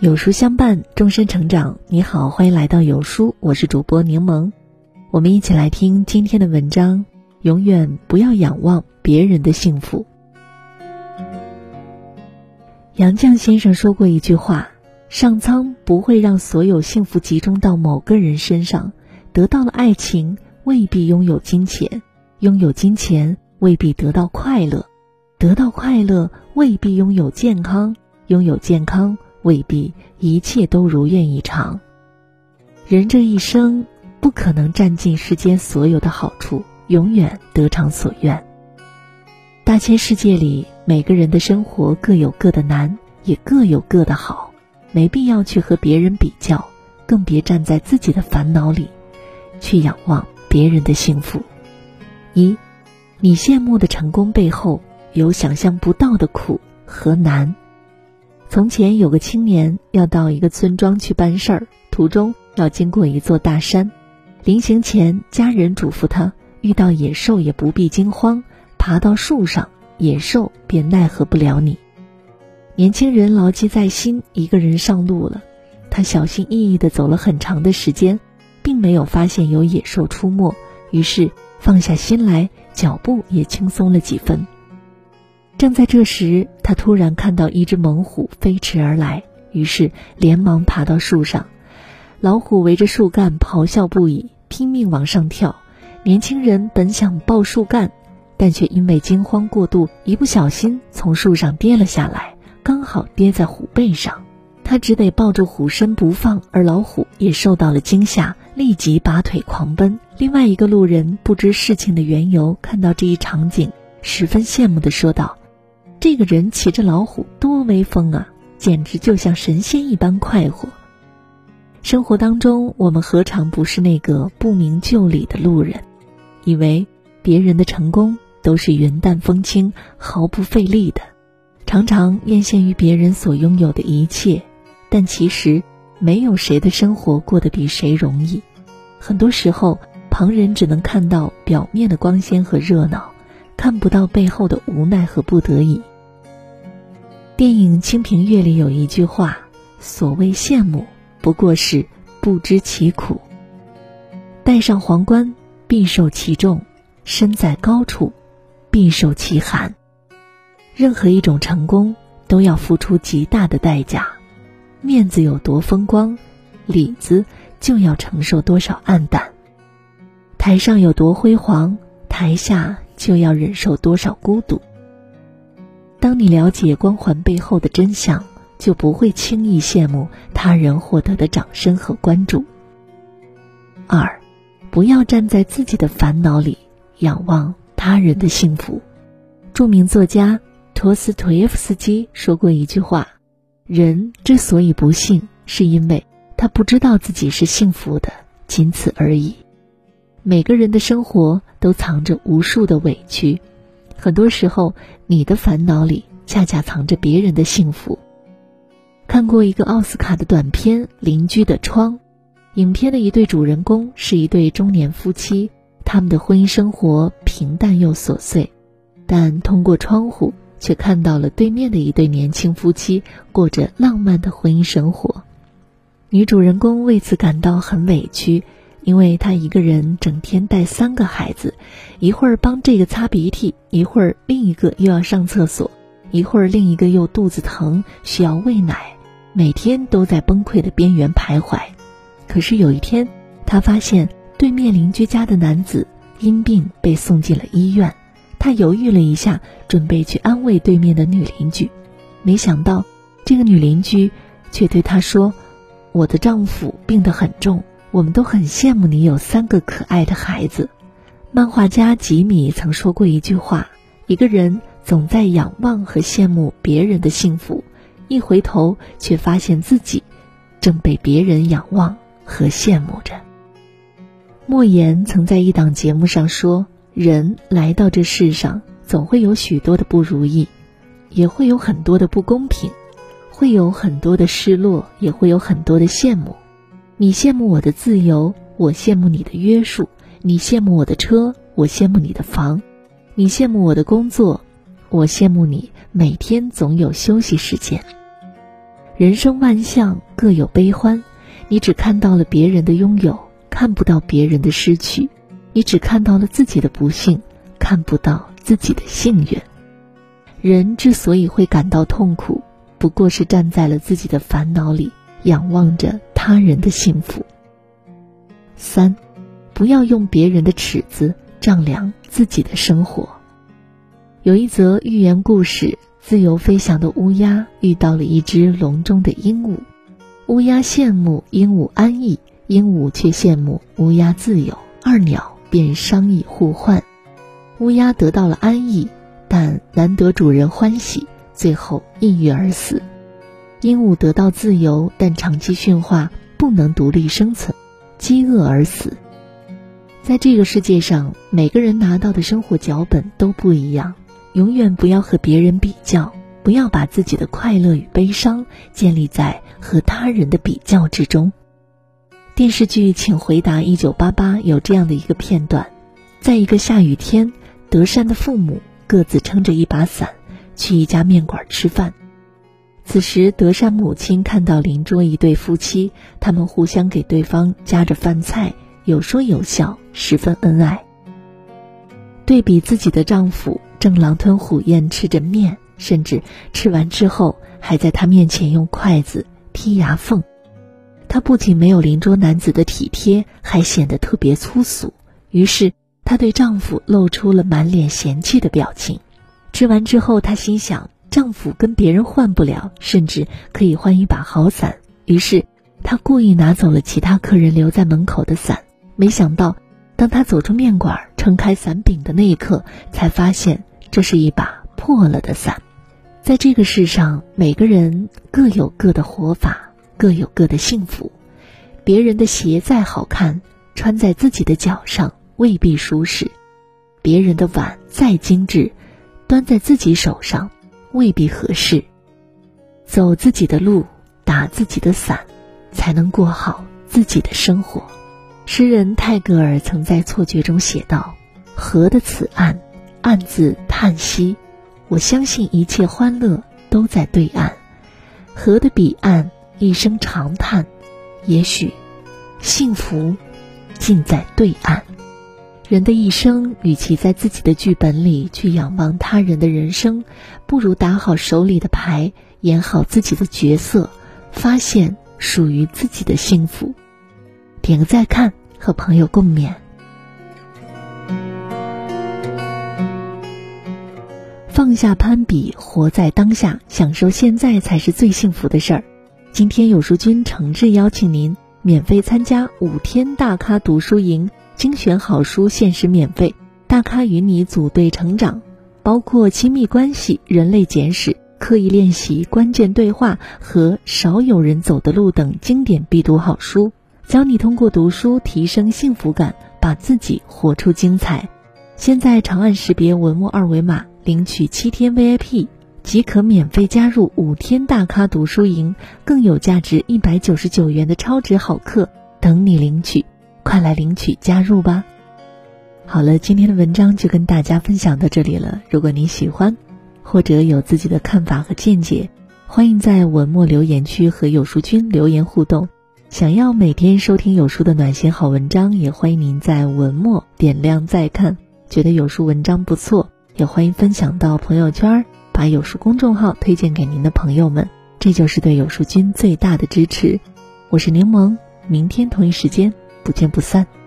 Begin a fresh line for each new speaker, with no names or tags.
有书相伴，终身成长。你好，欢迎来到有书，我是主播柠檬。我们一起来听今天的文章。永远不要仰望别人的幸福。杨绛先生说过一句话：“上苍不会让所有幸福集中到某个人身上。得到了爱情，未必拥有金钱；拥有金钱，未必得到快乐；得到快乐，未必拥有健康；拥有健康，未必一切都如愿以偿。人这一生，不可能占尽世间所有的好处。”永远得偿所愿。大千世界里，每个人的生活各有各的难，也各有各的好，没必要去和别人比较，更别站在自己的烦恼里，去仰望别人的幸福。一，你羡慕的成功背后，有想象不到的苦和难。从前有个青年要到一个村庄去办事儿，途中要经过一座大山，临行前，家人嘱咐他。遇到野兽也不必惊慌，爬到树上，野兽便奈何不了你。年轻人牢记在心，一个人上路了。他小心翼翼地走了很长的时间，并没有发现有野兽出没，于是放下心来，脚步也轻松了几分。正在这时，他突然看到一只猛虎飞驰而来，于是连忙爬到树上。老虎围着树干咆哮不已，拼命往上跳。年轻人本想抱树干，但却因为惊慌过度，一不小心从树上跌了下来，刚好跌在虎背上。他只得抱住虎身不放，而老虎也受到了惊吓，立即拔腿狂奔。另外一个路人不知事情的缘由，看到这一场景，十分羡慕地说道：“这个人骑着老虎多威风啊，简直就像神仙一般快活。”生活当中，我们何尝不是那个不明就里的路人？以为别人的成功都是云淡风轻、毫不费力的，常常艳羡于别人所拥有的一切，但其实没有谁的生活过得比谁容易。很多时候，旁人只能看到表面的光鲜和热闹，看不到背后的无奈和不得已。电影《清平乐》里有一句话：“所谓羡慕，不过是不知其苦。”戴上皇冠。必受其重，身在高处，必受其寒。任何一种成功都要付出极大的代价，面子有多风光，里子就要承受多少暗淡；台上有多辉煌，台下就要忍受多少孤独。当你了解光环背后的真相，就不会轻易羡慕他人获得的掌声和关注。二。不要站在自己的烦恼里仰望他人的幸福。著名作家托斯托耶夫斯基说过一句话：“人之所以不幸，是因为他不知道自己是幸福的，仅此而已。”每个人的生活都藏着无数的委屈，很多时候，你的烦恼里恰恰藏着别人的幸福。看过一个奥斯卡的短片《邻居的窗》。影片的一对主人公是一对中年夫妻，他们的婚姻生活平淡又琐碎，但通过窗户却看到了对面的一对年轻夫妻过着浪漫的婚姻生活。女主人公为此感到很委屈，因为她一个人整天带三个孩子，一会儿帮这个擦鼻涕，一会儿另一个又要上厕所，一会儿另一个又肚子疼需要喂奶，每天都在崩溃的边缘徘徊。可是有一天，他发现对面邻居家的男子因病被送进了医院。他犹豫了一下，准备去安慰对面的女邻居，没想到这个女邻居却对他说：“我的丈夫病得很重，我们都很羡慕你有三个可爱的孩子。”漫画家吉米曾说过一句话：“一个人总在仰望和羡慕别人的幸福，一回头却发现自己正被别人仰望。”和羡慕着。莫言曾在一档节目上说：“人来到这世上，总会有许多的不如意，也会有很多的不公平，会有很多的失落，也会有很多的羡慕。你羡慕我的自由，我羡慕你的约束；你羡慕我的车，我羡慕你的房；你羡慕我的工作，我羡慕你每天总有休息时间。人生万象各有悲欢，你只看到了别人的拥有，看不到别人的失去；你只看到了自己的不幸，看不到自己的幸运。人之所以会感到痛苦，不过是站在了自己的烦恼里，仰望着他人的幸福。三，不要用别人的尺子丈量自己的生活。有一则寓言故事。自由飞翔的乌鸦遇到了一只笼中的鹦鹉，乌鸦羡慕鹦鹉安逸，鹦鹉却羡慕乌鸦自由，二鸟便商议互换。乌鸦得到了安逸，但难得主人欢喜，最后抑郁而死。鹦鹉得到自由，但长期驯化不能独立生存，饥饿而死。在这个世界上，每个人拿到的生活脚本都不一样。永远不要和别人比较，不要把自己的快乐与悲伤建立在和他人的比较之中。电视剧《请回答一九八八》有这样的一个片段：在一个下雨天，德善的父母各自撑着一把伞去一家面馆吃饭。此时，德善母亲看到邻桌一对夫妻，他们互相给对方夹着饭菜，有说有笑，十分恩爱。对比自己的丈夫。正狼吞虎咽吃着面，甚至吃完之后还在他面前用筷子剔牙缝。她不仅没有邻桌男子的体贴，还显得特别粗俗。于是她对丈夫露出了满脸嫌弃的表情。吃完之后，她心想丈夫跟别人换不了，甚至可以换一把好伞。于是她故意拿走了其他客人留在门口的伞。没想到，当她走出面馆，撑开伞柄的那一刻，才发现。这是一把破了的伞，在这个世上，每个人各有各的活法，各有各的幸福。别人的鞋再好看，穿在自己的脚上未必舒适；别人的碗再精致，端在自己手上未必合适。走自己的路，打自己的伞，才能过好自己的生活。诗人泰戈尔曾在《错觉》中写道：“河的此岸。”暗自叹息，我相信一切欢乐都在对岸，河的彼岸一声长叹，也许幸福尽在对岸。人的一生，与其在自己的剧本里去仰望他人的人生，不如打好手里的牌，演好自己的角色，发现属于自己的幸福。点个再看，和朋友共勉。放下攀比，活在当下，享受现在才是最幸福的事儿。今天有书君诚挚邀请您免费参加五天大咖读书营，精选好书限时免费，大咖与你组队成长，包括亲密关系、人类简史、刻意练习、关键对话和少有人走的路等经典必读好书，教你通过读书提升幸福感，把自己活出精彩。现在长按识别文末二维码。领取七天 VIP 即可免费加入五天大咖读书营，更有价值一百九十九元的超值好课等你领取，快来领取加入吧！好了，今天的文章就跟大家分享到这里了。如果你喜欢，或者有自己的看法和见解，欢迎在文末留言区和有书君留言互动。想要每天收听有书的暖心好文章，也欢迎您在文末点亮再看。觉得有书文章不错。也欢迎分享到朋友圈，把有书公众号推荐给您的朋友们，这就是对有书君最大的支持。我是柠檬，明天同一时间不见不散。